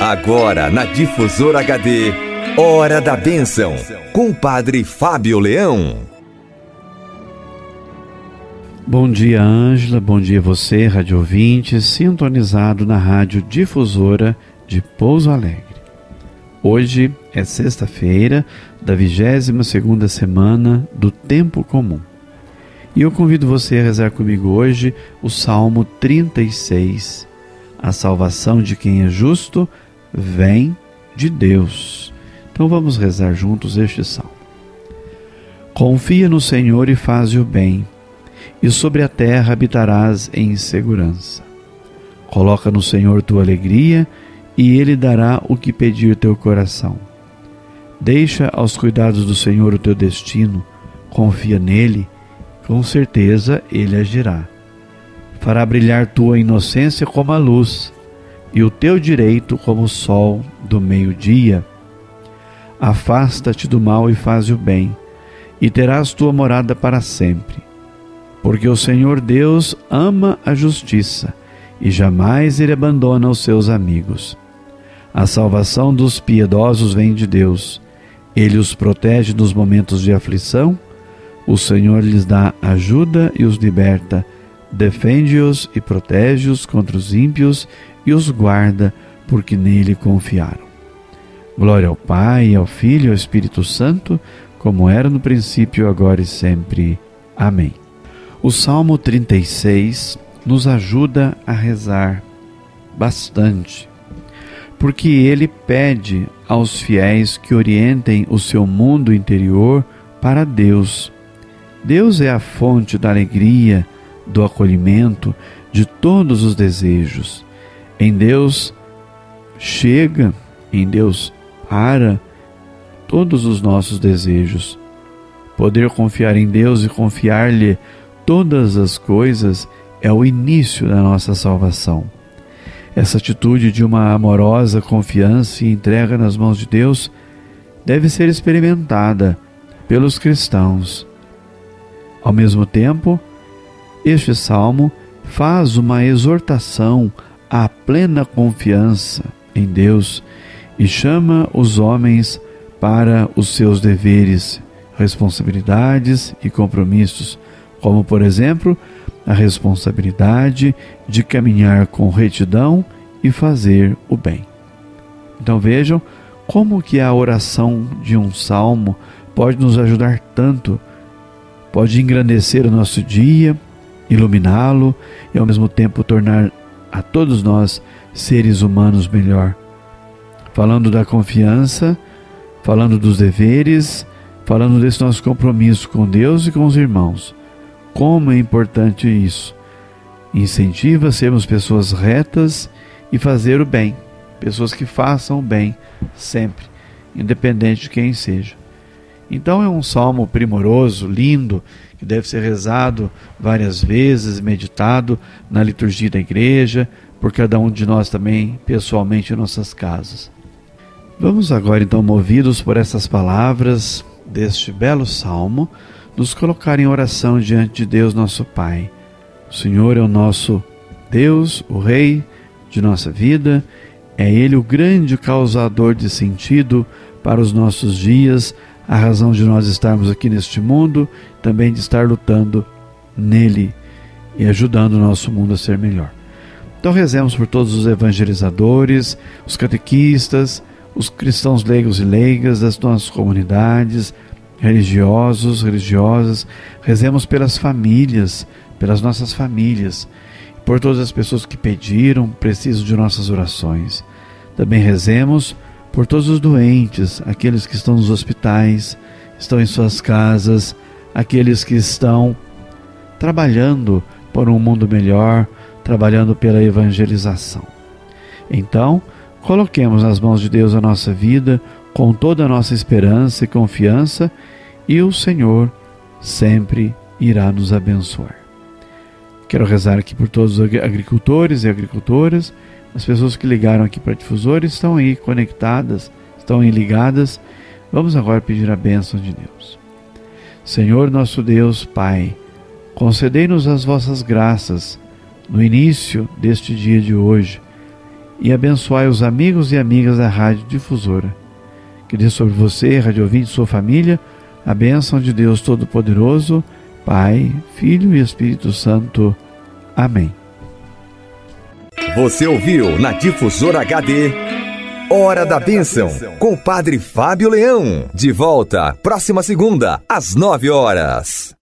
Agora na Difusora HD, Hora da Bênção, com o Padre Fábio Leão. Bom dia, Ângela. Bom dia você, rádio ouvinte, sintonizado na Rádio Difusora de Pouso Alegre. Hoje é sexta-feira da 22 segunda semana do Tempo Comum. E eu convido você a rezar comigo hoje o Salmo 36. A salvação de quem é justo vem de Deus. Então vamos rezar juntos este salmo. Confia no Senhor e faz o bem, e sobre a terra habitarás em segurança. Coloca no Senhor tua alegria, e ele dará o que pedir teu coração. Deixa aos cuidados do Senhor o teu destino, confia nele, com certeza ele agirá. Fará brilhar tua inocência como a luz e o teu direito como o sol do meio-dia. Afasta-te do mal e faz o bem, e terás tua morada para sempre. Porque o Senhor Deus ama a justiça, e jamais ele abandona os seus amigos. A salvação dos piedosos vem de Deus. Ele os protege nos momentos de aflição. O Senhor lhes dá ajuda e os liberta. Defende-os e protege-os contra os ímpios e os guarda, porque nele confiaram. Glória ao Pai, ao Filho e ao Espírito Santo, como era no princípio, agora e sempre. Amém. O Salmo 36 nos ajuda a rezar bastante porque ele pede aos fiéis que orientem o seu mundo interior para Deus. Deus é a fonte da alegria, do acolhimento, de todos os desejos. Em Deus chega, em Deus para todos os nossos desejos. Poder confiar em Deus e confiar-lhe todas as coisas é o início da nossa salvação. Essa atitude de uma amorosa confiança e entrega nas mãos de Deus deve ser experimentada pelos cristãos. Ao mesmo tempo, este salmo faz uma exortação à plena confiança em Deus e chama os homens para os seus deveres, responsabilidades e compromissos, como, por exemplo, a responsabilidade de caminhar com retidão e fazer o bem. Então vejam como que a oração de um salmo pode nos ajudar tanto, pode engrandecer o nosso dia, iluminá-lo e ao mesmo tempo tornar a todos nós seres humanos melhor. Falando da confiança, falando dos deveres, falando desse nosso compromisso com Deus e com os irmãos. Como é importante isso! Incentiva a sermos pessoas retas e fazer o bem, pessoas que façam o bem sempre, independente de quem seja. Então é um salmo primoroso, lindo, que deve ser rezado várias vezes, meditado na liturgia da igreja, por cada um de nós também, pessoalmente em nossas casas. Vamos agora, então, movidos por essas palavras deste belo salmo, nos colocar em oração diante de Deus nosso Pai. O Senhor é o nosso Deus, o Rei de nossa vida, é Ele o grande causador de sentido para os nossos dias, a razão de nós estarmos aqui neste mundo, também de estar lutando nele e ajudando o nosso mundo a ser melhor. Então rezemos por todos os evangelizadores, os catequistas, os cristãos leigos e leigas das nossas comunidades, religiosos, religiosas, rezemos pelas famílias, pelas nossas famílias, por todas as pessoas que pediram, precisam de nossas orações. Também rezemos por todos os doentes, aqueles que estão nos hospitais, estão em suas casas, aqueles que estão trabalhando por um mundo melhor, trabalhando pela evangelização. Então, coloquemos nas mãos de Deus a nossa vida com toda a nossa esperança e confiança e o Senhor sempre irá nos abençoar. Quero rezar aqui por todos os agricultores e agricultoras, as pessoas que ligaram aqui para difusores estão aí conectadas, estão aí ligadas. Vamos agora pedir a bênção de Deus. Senhor nosso Deus, Pai, concedei-nos as vossas graças no início deste dia de hoje e abençoai os amigos e amigas da Rádio Difusora. Que dê sobre você, rádio ouvinte, sua família, a bênção de Deus Todo-Poderoso, Pai, Filho e Espírito Santo. Amém. Você ouviu na Difusora HD Hora da Bênção, com o Padre Fábio Leão. De volta, próxima segunda, às nove horas.